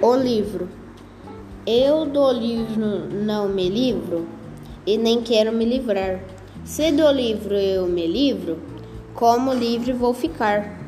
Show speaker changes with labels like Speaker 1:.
Speaker 1: O livro. Eu do livro não me livro e nem quero me livrar. Se do livro eu me livro, como livre vou ficar.